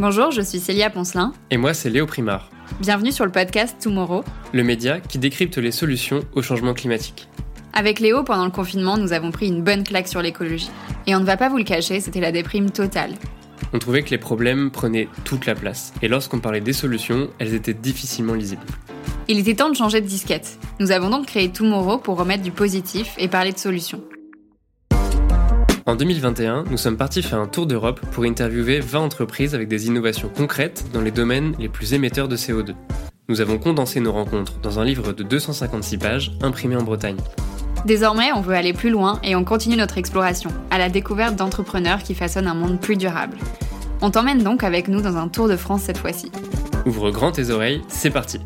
Bonjour, je suis Célia Poncelin. Et moi, c'est Léo Primard. Bienvenue sur le podcast Tomorrow, le média qui décrypte les solutions au changement climatique. Avec Léo, pendant le confinement, nous avons pris une bonne claque sur l'écologie. Et on ne va pas vous le cacher, c'était la déprime totale. On trouvait que les problèmes prenaient toute la place. Et lorsqu'on parlait des solutions, elles étaient difficilement lisibles. Il était temps de changer de disquette. Nous avons donc créé Tomorrow pour remettre du positif et parler de solutions. En 2021, nous sommes partis faire un tour d'Europe pour interviewer 20 entreprises avec des innovations concrètes dans les domaines les plus émetteurs de CO2. Nous avons condensé nos rencontres dans un livre de 256 pages imprimé en Bretagne. Désormais, on veut aller plus loin et on continue notre exploration, à la découverte d'entrepreneurs qui façonnent un monde plus durable. On t'emmène donc avec nous dans un tour de France cette fois-ci. Ouvre grand tes oreilles, c'est parti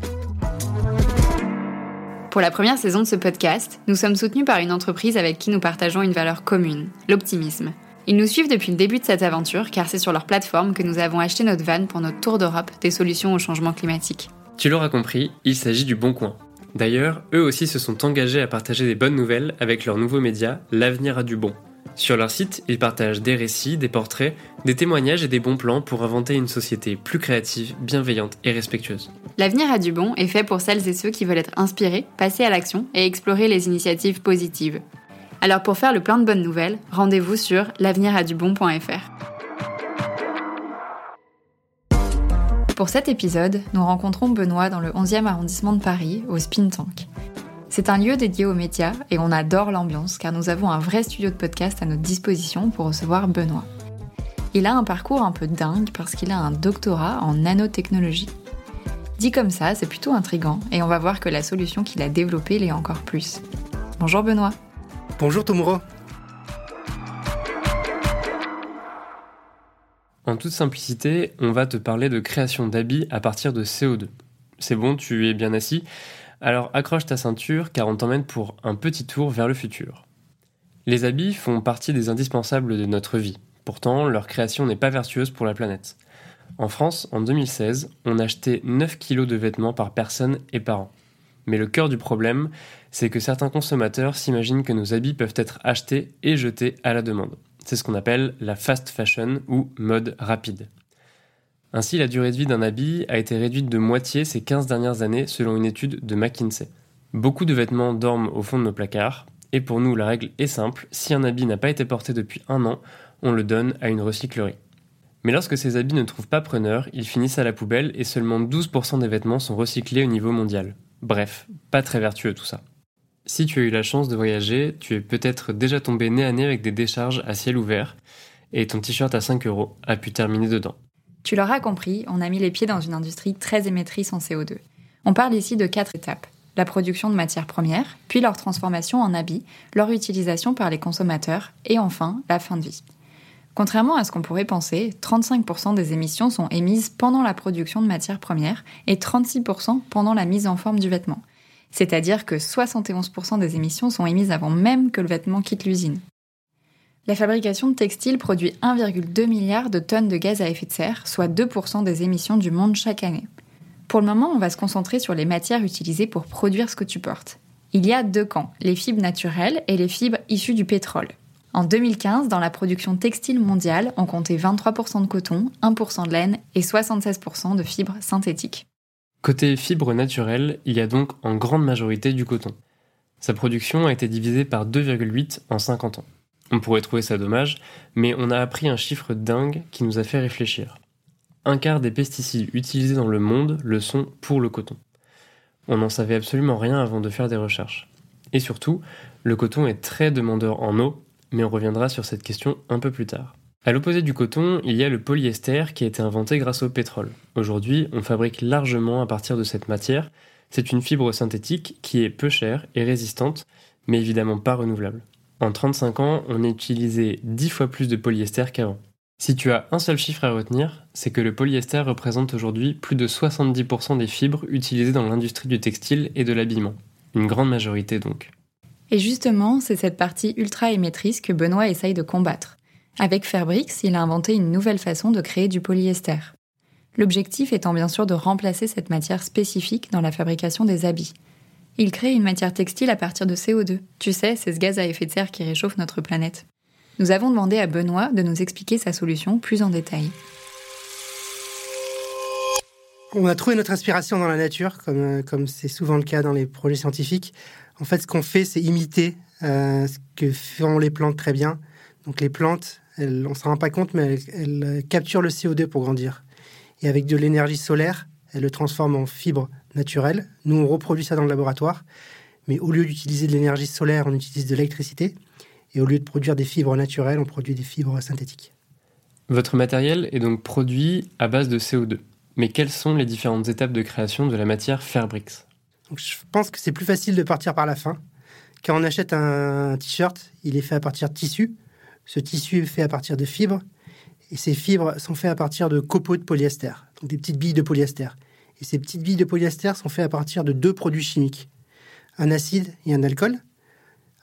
Pour la première saison de ce podcast, nous sommes soutenus par une entreprise avec qui nous partageons une valeur commune, l'optimisme. Ils nous suivent depuis le début de cette aventure car c'est sur leur plateforme que nous avons acheté notre van pour notre tour d'Europe des solutions au changement climatique. Tu l'auras compris, il s'agit du Bon Coin. D'ailleurs, eux aussi se sont engagés à partager des bonnes nouvelles avec leur nouveau média, L'avenir a du bon. Sur leur site, ils partagent des récits, des portraits, des témoignages et des bons plans pour inventer une société plus créative, bienveillante et respectueuse. L'avenir a du bon est fait pour celles et ceux qui veulent être inspirés, passer à l'action et explorer les initiatives positives. Alors pour faire le plein de bonnes nouvelles, rendez-vous sur l'avenir-a-du-bon.fr. Pour cet épisode, nous rencontrons Benoît dans le 11e arrondissement de Paris, au Spin Tank. C'est un lieu dédié aux médias et on adore l'ambiance car nous avons un vrai studio de podcast à notre disposition pour recevoir Benoît. Il a un parcours un peu dingue parce qu'il a un doctorat en nanotechnologie. Dit comme ça, c'est plutôt intrigant et on va voir que la solution qu'il a développée l'est encore plus. Bonjour Benoît. Bonjour Tomuro. En toute simplicité, on va te parler de création d'habits à partir de CO2. C'est bon, tu es bien assis? Alors accroche ta ceinture car on t'emmène pour un petit tour vers le futur. Les habits font partie des indispensables de notre vie. Pourtant, leur création n'est pas vertueuse pour la planète. En France, en 2016, on achetait 9 kg de vêtements par personne et par an. Mais le cœur du problème, c'est que certains consommateurs s'imaginent que nos habits peuvent être achetés et jetés à la demande. C'est ce qu'on appelle la fast fashion ou mode rapide. Ainsi, la durée de vie d'un habit a été réduite de moitié ces 15 dernières années selon une étude de McKinsey. Beaucoup de vêtements dorment au fond de nos placards, et pour nous la règle est simple, si un habit n'a pas été porté depuis un an, on le donne à une recyclerie. Mais lorsque ces habits ne trouvent pas preneur, ils finissent à la poubelle et seulement 12% des vêtements sont recyclés au niveau mondial. Bref, pas très vertueux tout ça. Si tu as eu la chance de voyager, tu es peut-être déjà tombé nez à nez avec des décharges à ciel ouvert et ton t-shirt à 5 euros a pu terminer dedans. Tu l'auras compris, on a mis les pieds dans une industrie très émettrice en CO2. On parle ici de quatre étapes. La production de matières premières, puis leur transformation en habits, leur utilisation par les consommateurs et enfin la fin de vie. Contrairement à ce qu'on pourrait penser, 35% des émissions sont émises pendant la production de matières premières et 36% pendant la mise en forme du vêtement c'est-à-dire que 71% des émissions sont émises avant même que le vêtement quitte l'usine. La fabrication de textiles produit 1,2 milliard de tonnes de gaz à effet de serre, soit 2% des émissions du monde chaque année. Pour le moment, on va se concentrer sur les matières utilisées pour produire ce que tu portes. Il y a deux camps, les fibres naturelles et les fibres issues du pétrole. En 2015, dans la production textile mondiale, on comptait 23% de coton, 1% de laine et 76% de fibres synthétiques. Côté fibres naturelles, il y a donc en grande majorité du coton. Sa production a été divisée par 2,8 en 50 ans. On pourrait trouver ça dommage, mais on a appris un chiffre dingue qui nous a fait réfléchir. Un quart des pesticides utilisés dans le monde le sont pour le coton. On n'en savait absolument rien avant de faire des recherches. Et surtout, le coton est très demandeur en eau, mais on reviendra sur cette question un peu plus tard. À l'opposé du coton, il y a le polyester qui a été inventé grâce au pétrole. Aujourd'hui, on fabrique largement à partir de cette matière. C'est une fibre synthétique qui est peu chère et résistante, mais évidemment pas renouvelable. En 35 ans, on a utilisé 10 fois plus de polyester qu'avant. Si tu as un seul chiffre à retenir, c'est que le polyester représente aujourd'hui plus de 70% des fibres utilisées dans l'industrie du textile et de l'habillement. Une grande majorité donc. Et justement, c'est cette partie ultra émettrice que Benoît essaye de combattre. Avec Fairbrix, il a inventé une nouvelle façon de créer du polyester. L'objectif étant bien sûr de remplacer cette matière spécifique dans la fabrication des habits. Il crée une matière textile à partir de CO2. Tu sais, c'est ce gaz à effet de serre qui réchauffe notre planète. Nous avons demandé à Benoît de nous expliquer sa solution plus en détail. On a trouvé notre inspiration dans la nature, comme comme c'est souvent le cas dans les projets scientifiques. En fait, ce qu'on fait, c'est imiter ce que font les plantes très bien. Donc les plantes, elles, on s'en rend pas compte, mais elles, capturent le CO2 pour grandir. Et avec de l'énergie solaire, elles le transforment en fibres naturelles. Nous, on reproduit ça dans le laboratoire. Mais au lieu d'utiliser de l'énergie solaire, on utilise de l'électricité. Et au lieu de produire des fibres naturelles, on produit des fibres synthétiques. Votre matériel est donc produit à base de CO2. Mais quelles sont les différentes étapes de création de la matière Fairbrix? Je pense que c'est plus facile de partir par la fin. Quand on achète un t-shirt, il est fait à partir de tissu. Ce tissu est fait à partir de fibres. Et ces fibres sont faites à partir de copeaux de polyester, donc des petites billes de polyester. Et ces petites billes de polyester sont faites à partir de deux produits chimiques, un acide et un alcool.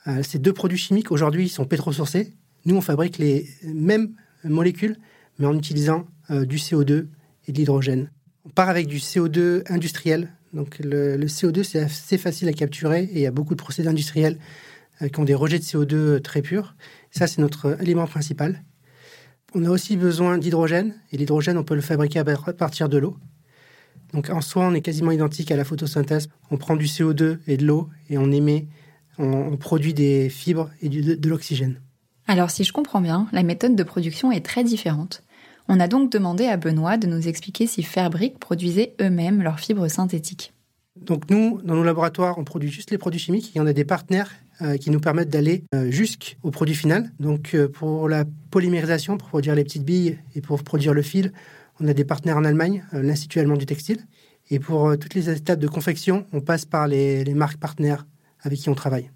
Euh, ces deux produits chimiques, aujourd'hui, sont pétrosourcés. Nous, on fabrique les mêmes molécules, mais en utilisant euh, du CO2 et de l'hydrogène. On part avec du CO2 industriel. Donc le, CO2, c'est assez facile à capturer et il y a beaucoup de procédés industriels euh, qui ont des rejets de CO2 très purs. Ça, c'est notre élément principal. On a aussi besoin d'hydrogène, et l'hydrogène, on peut le fabriquer à partir de l'eau. Donc en soi, on est quasiment identique à la photosynthèse. On prend du CO2 et de l'eau, et on émet, on, produit des fibres et de, de l'oxygène. Alors si je comprends bien, la méthode de production est très différente. On a donc demandé à Benoît de nous expliquer si Fairbrick produisait eux-mêmes leurs fibres synthétiques. Donc nous, dans nos laboratoires, on produit juste les produits chimiques et on a des partenaires euh, qui nous permettent d'aller euh, jusqu'au produit final. Donc euh, pour la polymérisation, pour produire les petites billes et pour produire le fil, on a des partenaires en Allemagne, l'Institut allemand du textile. Et pour toutes les étapes de confection, on passe par les, marques partenaires avec qui on travaille.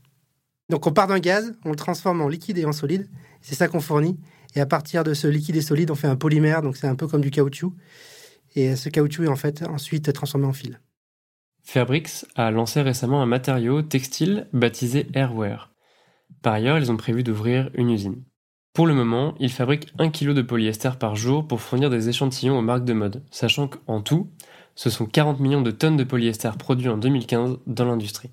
Donc on part d'un gaz, on le transforme en liquide et en solide. C'est ça qu'on fournit. Et à partir de ce liquide et solide, on fait un polymère, donc c'est un peu comme du caoutchouc. Et ce caoutchouc est en fait ensuite transformé en fil. Fairbrix a lancé récemment un matériau textile baptisé Airwear. Par ailleurs, ils ont prévu d'ouvrir une usine. Pour le moment, ils fabriquent 1 kg de polyester par jour pour fournir des échantillons aux marques de mode, sachant qu'en tout, ce sont 40 millions de tonnes de polyester produits en 2015 dans l'industrie.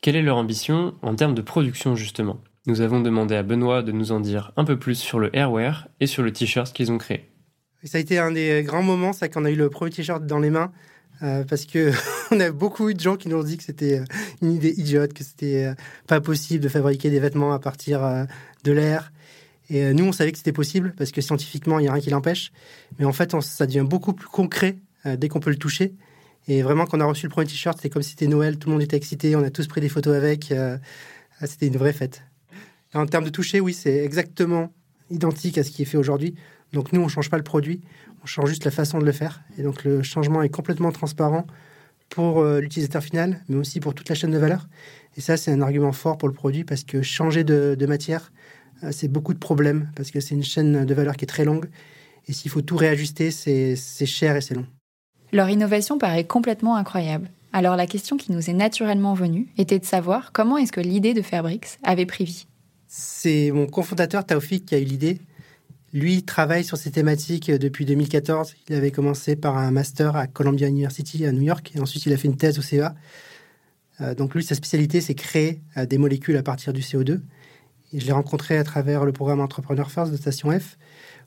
Quelle est leur ambition en termes de production justement? Nous avons demandé à Benoît de nous en dire un peu plus sur le Airwear et sur le t-shirt qu'ils ont créé. Ça a été un des grands moments, c'est qu'on a eu le premier t-shirt dans les mains. Euh, parce que on a beaucoup de gens qui nous ont dit que c'était euh, une idée idiote, que c'était euh, pas possible de fabriquer des vêtements à partir de l'air. Et nous, on savait que c'était possible parce que scientifiquement, il n'y a rien qui l'empêche. Mais en fait, ça devient beaucoup plus concret dès qu'on peut le toucher. Et vraiment, quand on a reçu le premier t-shirt, c'était comme si c'était Noël, tout le monde était excité, on a tous pris des photos avec. Ah, c'était une vraie fête. en termes de toucher, oui, c'est exactement identique à ce qui est fait aujourd'hui. Donc nous, on ne change pas le produit, on change juste la façon de le faire. Et donc le changement est complètement transparent pour euh, l'utilisateur final, mais aussi pour toute la chaîne de valeur. Et ça, c'est un argument fort pour le produit parce que changer de, matière, euh, c'est beaucoup de problèmes parce que c'est une chaîne de valeur qui est très longue. Et s'il faut tout réajuster, c'est cher et c'est long. Leur innovation paraît complètement incroyable. Alors la question qui nous est naturellement venue était de savoir comment est-ce que l'idée de Fairbrix avait pris vie. C'est mon cofondateur Taufik qui a eu l'idée. Lui travaille sur ces thématiques depuis 2014. Il avait commencé par un master à Columbia University à New York et ensuite il a fait une thèse au CEA. Euh, donc lui, sa spécialité, c'est créer euh, des molécules à partir du CO2. Je l'ai rencontré à travers le programme Entrepreneur First de Station F.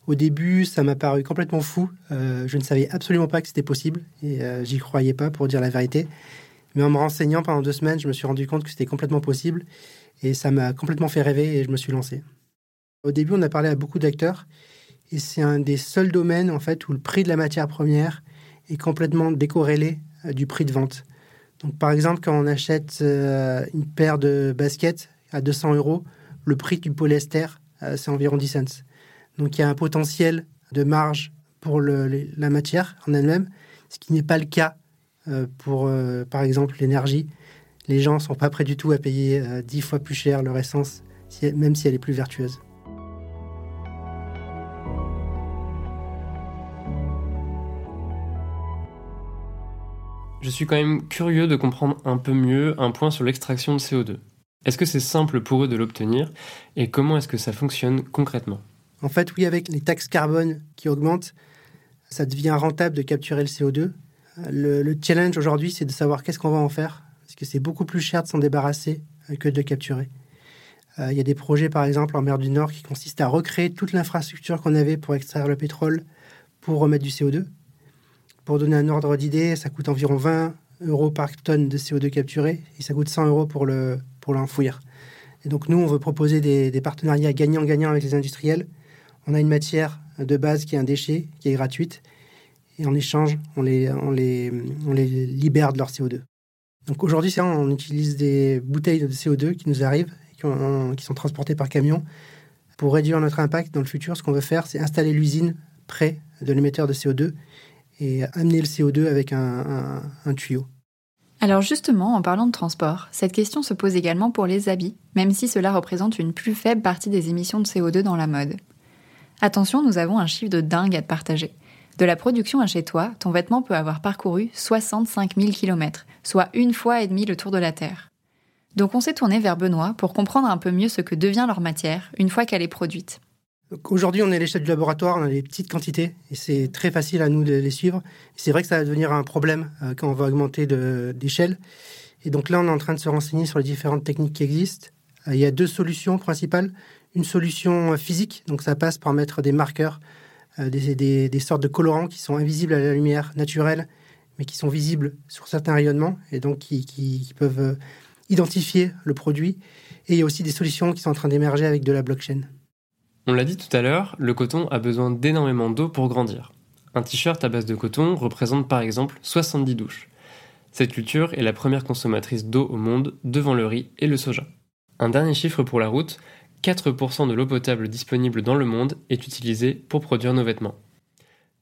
Au début, ça m'a paru complètement fou. je ne savais absolument pas que c'était possible et j'y croyais pas pour dire la vérité. Mais en me renseignant pendant deux semaines, je me suis rendu compte que c'était complètement possible et ça m'a complètement fait rêver et je me suis lancé. Au début, on a parlé à beaucoup d'acteurs et c'est un des seuls domaines en fait où le prix de la matière première est complètement décorrélé euh, du prix de vente. Donc, par exemple, quand on achète euh, une paire de baskets à 200 euros, le prix du polyester, euh, c'est environ 10 cents. Donc, il y a un potentiel de marge pour la matière en elle-même, ce qui n'est pas le cas pour, par exemple, l'énergie. Les gens ne sont pas prêts du tout à payer 10 fois plus cher leur essence, même si elle est plus vertueuse. Je suis quand même curieux de comprendre un peu mieux un point sur l'extraction de CO2. Est-ce que c'est simple pour eux de l'obtenir et comment est-ce que ça fonctionne concrètement? En fait, oui, avec les taxes carbone qui augmentent, ça devient rentable de capturer le CO2. Le, challenge aujourd'hui, c'est de savoir qu'est-ce qu'on va en faire, parce que c'est beaucoup plus cher de s'en débarrasser euh, que de le capturer. Euh, il y a des projets, par exemple, en mer du Nord qui consistent à recréer toute l'infrastructure qu'on avait pour extraire le pétrole pour remettre du CO2. Pour donner un ordre d'idée, ça coûte environ 20 euros par tonne de CO2 capturé et ça coûte 100 euros pour le pour l'enfouir. Et donc nous, on veut proposer des, partenariats gagnant-gagnant avec les industriels. On a une matière de base qui est un déchet, qui est gratuite, et en échange, on les, libère de leur CO2. Donc aujourd'hui, on utilise des bouteilles de CO2 qui nous arrivent, qui, sont transportées par camion. Pour réduire notre impact dans le futur, ce qu'on veut faire, c'est installer l'usine près de l'émetteur de CO2 et amener le CO2 avec un, tuyau. Alors justement, en parlant de transport, cette question se pose également pour les habits, même si cela représente une plus faible partie des émissions de CO2 dans la mode. Attention, nous avons un chiffre de dingue à te partager. De la production à chez toi, ton vêtement peut avoir parcouru 65 000 km, soit une fois et demie le tour de la Terre. Donc on s'est tourné vers Benoît pour comprendre un peu mieux ce que devient leur matière une fois qu'elle est produite. Aujourd'hui, on est à l'échelle du laboratoire, on a des petites quantités et c'est très facile à nous de les suivre. C'est vrai que ça va devenir un problème euh, quand on va augmenter d'échelle. Et donc là, on est en train de se renseigner sur les différentes techniques qui existent. Euh, il y a deux solutions principales. Une solution euh, physique, donc ça passe par mettre des marqueurs, des, sortes de colorants qui sont invisibles à la lumière naturelle, mais qui sont visibles sur certains rayonnements et donc qui, qui peuvent identifier le produit. Et il y a aussi des solutions qui sont en train d'émerger avec de la blockchain. On l'a dit tout à l'heure, le coton a besoin d'énormément d'eau pour grandir. Un t-shirt à base de coton représente par exemple 70 douches. Cette culture est la première consommatrice d'eau au monde devant le riz et le soja. Un dernier chiffre pour la route, 4% de l'eau potable disponible dans le monde est utilisée pour produire nos vêtements.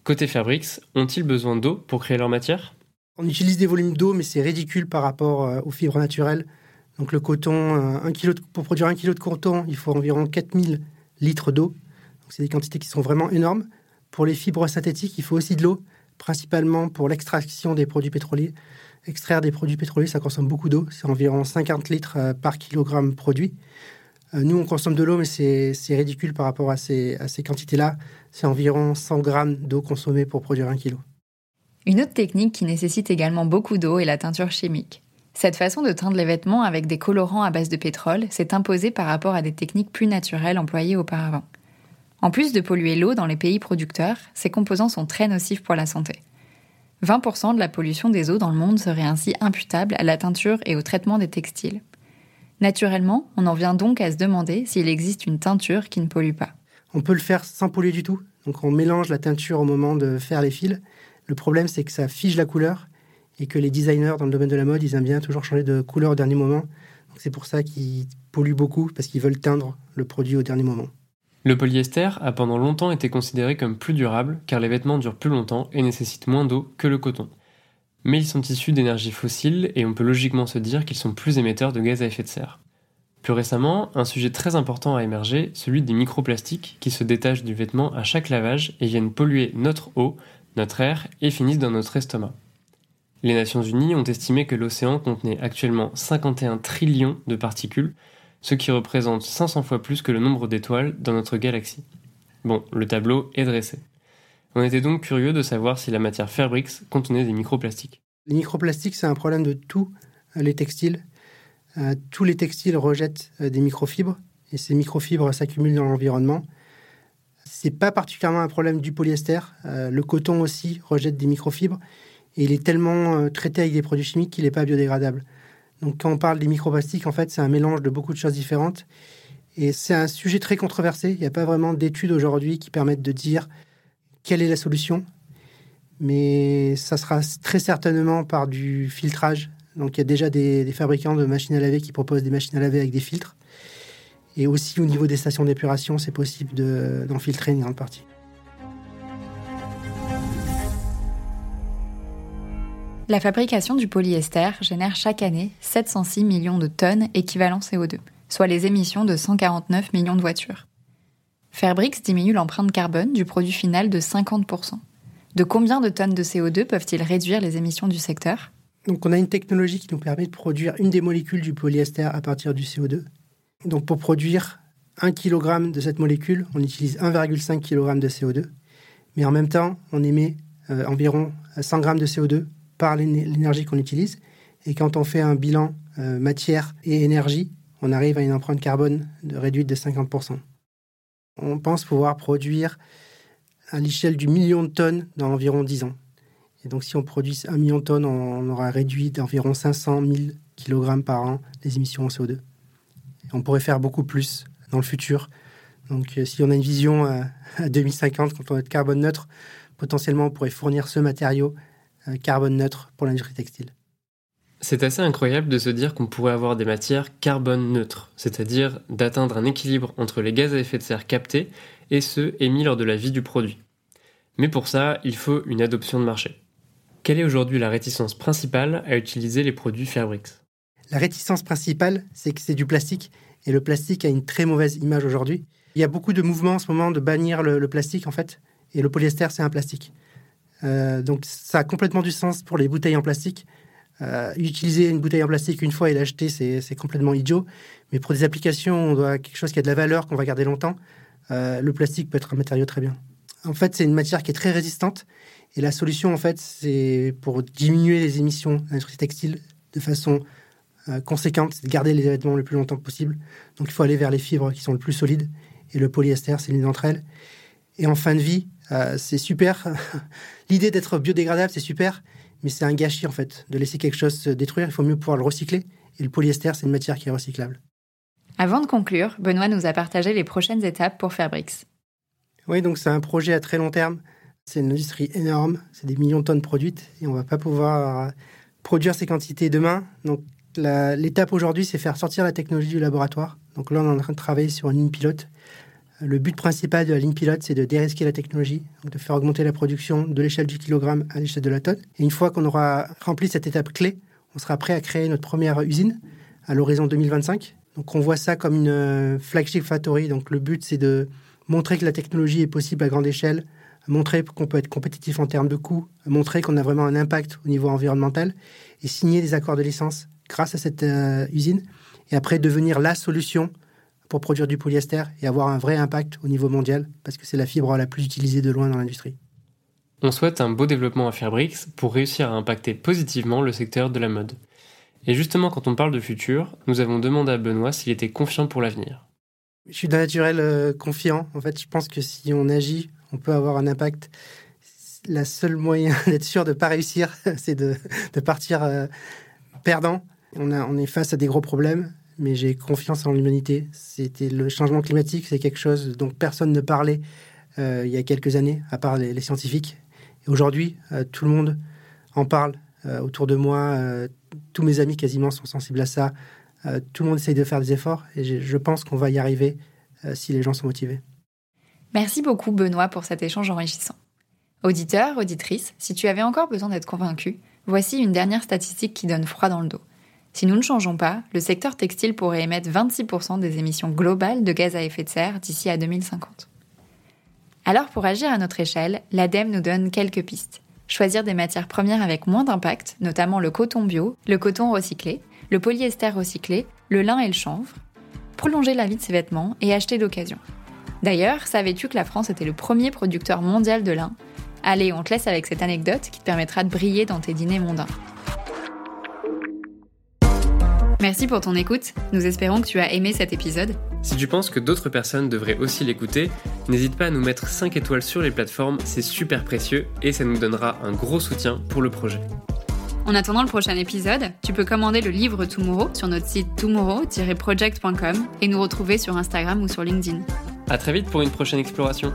Côté Fabrics, ont-ils besoin d'eau pour créer leur matière? On utilise des volumes d'eau, mais c'est ridicule par rapport euh, aux fibres naturelles. Donc le coton, euh, pour produire un kilo de coton, il faut environ 4000 litres d'eau. C'est des quantités qui sont vraiment énormes. Pour les fibres synthétiques, il faut aussi de l'eau, principalement pour l'extraction des produits pétroliers. Extraire des produits pétroliers, ça consomme beaucoup d'eau. C'est environ 50 litres euh, par kilogramme produit. Euh, nous, on consomme de l'eau, mais c'est ridicule par rapport à ces, à ces quantités-là. C'est environ 100 grammes d'eau consommée pour produire un kilo. Une autre technique qui nécessite également beaucoup d'eau est la teinture chimique. Cette façon de teindre les vêtements avec des colorants à base de pétrole s'est imposée par rapport à des techniques plus naturelles employées auparavant. En plus de polluer l'eau dans les pays producteurs, ces composants sont très nocifs pour la santé. 20% de la pollution des eaux dans le monde serait ainsi imputable à la teinture et au traitement des textiles. Naturellement, on en vient donc à se demander s'il existe une teinture qui ne pollue pas. On peut le faire sans polluer du tout. Donc on mélange la teinture au moment de faire les fils. Le problème c'est que ça fige la couleur et que les designers dans le domaine de la mode, ils aiment bien toujours changer de couleur au dernier moment. C'est pour ça qu'ils polluent beaucoup, parce qu'ils veulent teindre le produit au dernier moment. Le polyester a pendant longtemps été considéré comme plus durable car les vêtements durent plus longtemps et nécessitent moins d'eau que le coton. Mais ils sont issus d'énergies fossiles et on peut logiquement se dire qu'ils sont plus émetteurs de gaz à effet de serre. Plus récemment, un sujet très important a émergé, celui des microplastiques qui se détachent du vêtement à chaque lavage et viennent polluer notre eau, notre air et finissent dans notre estomac. Les Nations Unies ont estimé que l'océan contenait actuellement 51 trillions de particules, ce qui représente 500 fois plus que le nombre d'étoiles dans notre galaxie. Bon, le tableau est dressé. On était donc curieux de savoir si la matière Fairbrix contenait des microplastiques. Les microplastiques, c'est un problème de tous les textiles. Euh, tous les textiles rejettent euh, des microfibres et ces microfibres s'accumulent dans l'environnement. C'est pas particulièrement un problème du polyester. Euh, le coton aussi rejette des microfibres il est tellement euh, traité avec des produits chimiques qu'il n'est pas biodégradable. Donc quand on parle des microplastiques, en fait, c'est un mélange de beaucoup de choses différentes. Et c'est un sujet très controversé. Il n'y a pas vraiment d'études aujourd'hui qui permettent de dire quelle est la solution. Mais ça sera très certainement par du filtrage. Donc il y a déjà des, fabricants de machines à laver qui proposent des machines à laver avec des filtres. Et aussi au niveau des stations d'épuration, c'est possible d'en filtrer une grande partie. La fabrication du polyester génère chaque année 706 millions de tonnes équivalent CO2, soit les émissions de 149 millions de voitures. Fairbrix diminue l'empreinte carbone du produit final de 50%. De combien de tonnes de CO2 peuvent-ils réduire les émissions du secteur? On a une technologie qui nous permet de produire une des molécules du polyester à partir du CO2. Donc pour produire 1 kg de cette molécule, on utilise 1,5 kg de CO2. Mais en même temps, on émet euh, environ 100 g de CO2 l'énergie qu'on utilise. Et quand on fait un bilan euh, matière et énergie, on arrive à une empreinte carbone réduite de 50%. On pense pouvoir produire à l'échelle du million de tonnes dans environ 10 ans. Et donc, si on produit un million de tonnes, on aura réduit d'environ 500 000 kg par an les émissions en CO2. on pourrait faire beaucoup plus dans le futur. Donc, euh, si on a une vision euh, à 2050, quand on est carbone neutre, potentiellement, on pourrait fournir ce matériau carbone neutre pour l'industrie textile. C'est assez incroyable de se dire qu'on pourrait avoir des matières carbone neutres, c'est-à-dire d'atteindre un équilibre entre les gaz à effet de serre captés et ceux émis lors de la vie du produit. Mais pour ça, il faut une adoption de marché. Quelle est aujourd'hui la réticence principale à utiliser les produits Fairbricks? La réticence principale, c'est que c'est du plastique, et le plastique a une très mauvaise image aujourd'hui. Il y a beaucoup de mouvements en ce moment de bannir le, plastique, en fait, et le polyester, c'est un plastique. Euh, donc ça a complètement du sens pour les bouteilles en plastique. Euh, utiliser une bouteille en plastique une fois et l'acheter, c'est complètement idiot. Mais pour des applications, on doit quelque chose qui a de la valeur, qu'on va garder longtemps. Euh, le plastique peut être un matériau très bien. En fait, c'est une matière qui est très résistante et la solution, en fait, c'est pour diminuer les émissions de l'industrie textile de façon conséquente, c'est de garder les vêtements le plus longtemps possible. Donc, il faut aller vers les fibres qui sont le plus solides. Et le polyester, c'est l'une d'entre elles. Et en fin de vie, euh, c'est super. L'idée d'être biodégradable, c'est super, mais c'est un gâchis, en fait, de laisser quelque chose se détruire. Il faut mieux pouvoir le recycler. Et le polyester, c'est une matière qui est recyclable. Avant de conclure, Benoît nous a partagé les prochaines étapes pour Fairbricks. Oui, donc c'est un projet à très long terme. C'est une industrie énorme, c'est des millions de tonnes produites et on va pas pouvoir produire ces quantités demain. Donc l'étape aujourd'hui, c'est faire sortir la technologie du laboratoire. Donc là, on est en train de travailler sur une ligne pilote. Le but principal de la ligne pilote, c'est de dérisquer la technologie, de faire augmenter la production de l'échelle du kilogramme à l'échelle de la tonne. Et une fois qu'on aura rempli cette étape clé, on sera prêt à créer notre première usine à l'horizon 2025. Donc on voit ça comme une euh, flagship factory. Donc le but, c'est de montrer que la technologie est possible à grande échelle, montrer qu'on peut être compétitif en termes de coûts, montrer qu'on a vraiment un impact au niveau environnemental et signer des accords de licence grâce à cette euh, usine et après devenir la solution pour produire du polyester et avoir un vrai impact au niveau mondial parce que c'est la fibre la plus utilisée de loin dans l'industrie. On souhaite un beau développement à Fairbricks pour réussir à impacter positivement le secteur de la mode. Et justement, quand on parle de futur, nous avons demandé à Benoît s'il était confiant pour l'avenir. Je suis d'un naturel euh, confiant. En fait, je pense que si on agit, on peut avoir un impact. La seule moyen d'être sûr de ne pas réussir, c'est de, partir euh, perdant. On, a, on est face à des gros problèmes, mais j'ai confiance en l'humanité. C'était le changement climatique, c'est quelque chose dont personne ne parlait euh, il y a quelques années, à part les, scientifiques. Et aujourd'hui, tout le monde en parle autour de moi. tous mes amis quasiment sont sensibles à ça. Euh, tout le monde essaye de faire des efforts et je pense qu'on va y arriver euh, si les gens sont motivés. Merci beaucoup Benoît pour cet échange enrichissant. Auditeur, auditrice, si tu avais encore besoin d'être convaincu, voici une dernière statistique qui donne froid dans le dos. Si nous ne changeons pas, le secteur textile pourrait émettre 26% des émissions globales de gaz à effet de serre d'ici à 2050. Alors pour agir à notre échelle, l'ADEME nous donne quelques pistes. Choisir des matières premières avec moins d'impact, notamment le coton bio, le coton recyclé, le polyester recyclé, le lin et le chanvre, prolonger la vie de ses vêtements et acheter d'occasion. D'ailleurs, savais-tu que la France était le premier producteur mondial de lin? Allez, on te laisse avec cette anecdote qui te permettra de briller dans tes dîners mondains. Merci pour ton écoute, nous espérons que tu as aimé cet épisode. Si tu penses que d'autres personnes devraient aussi l'écouter, n'hésite pas à nous mettre 5 étoiles sur les plateformes, c'est super précieux et ça nous donnera un gros soutien pour le projet. En attendant le prochain épisode, tu peux commander le livre Tomorrow sur notre site tomorrow-project.com et nous retrouver sur Instagram ou sur LinkedIn. À très vite pour une prochaine exploration.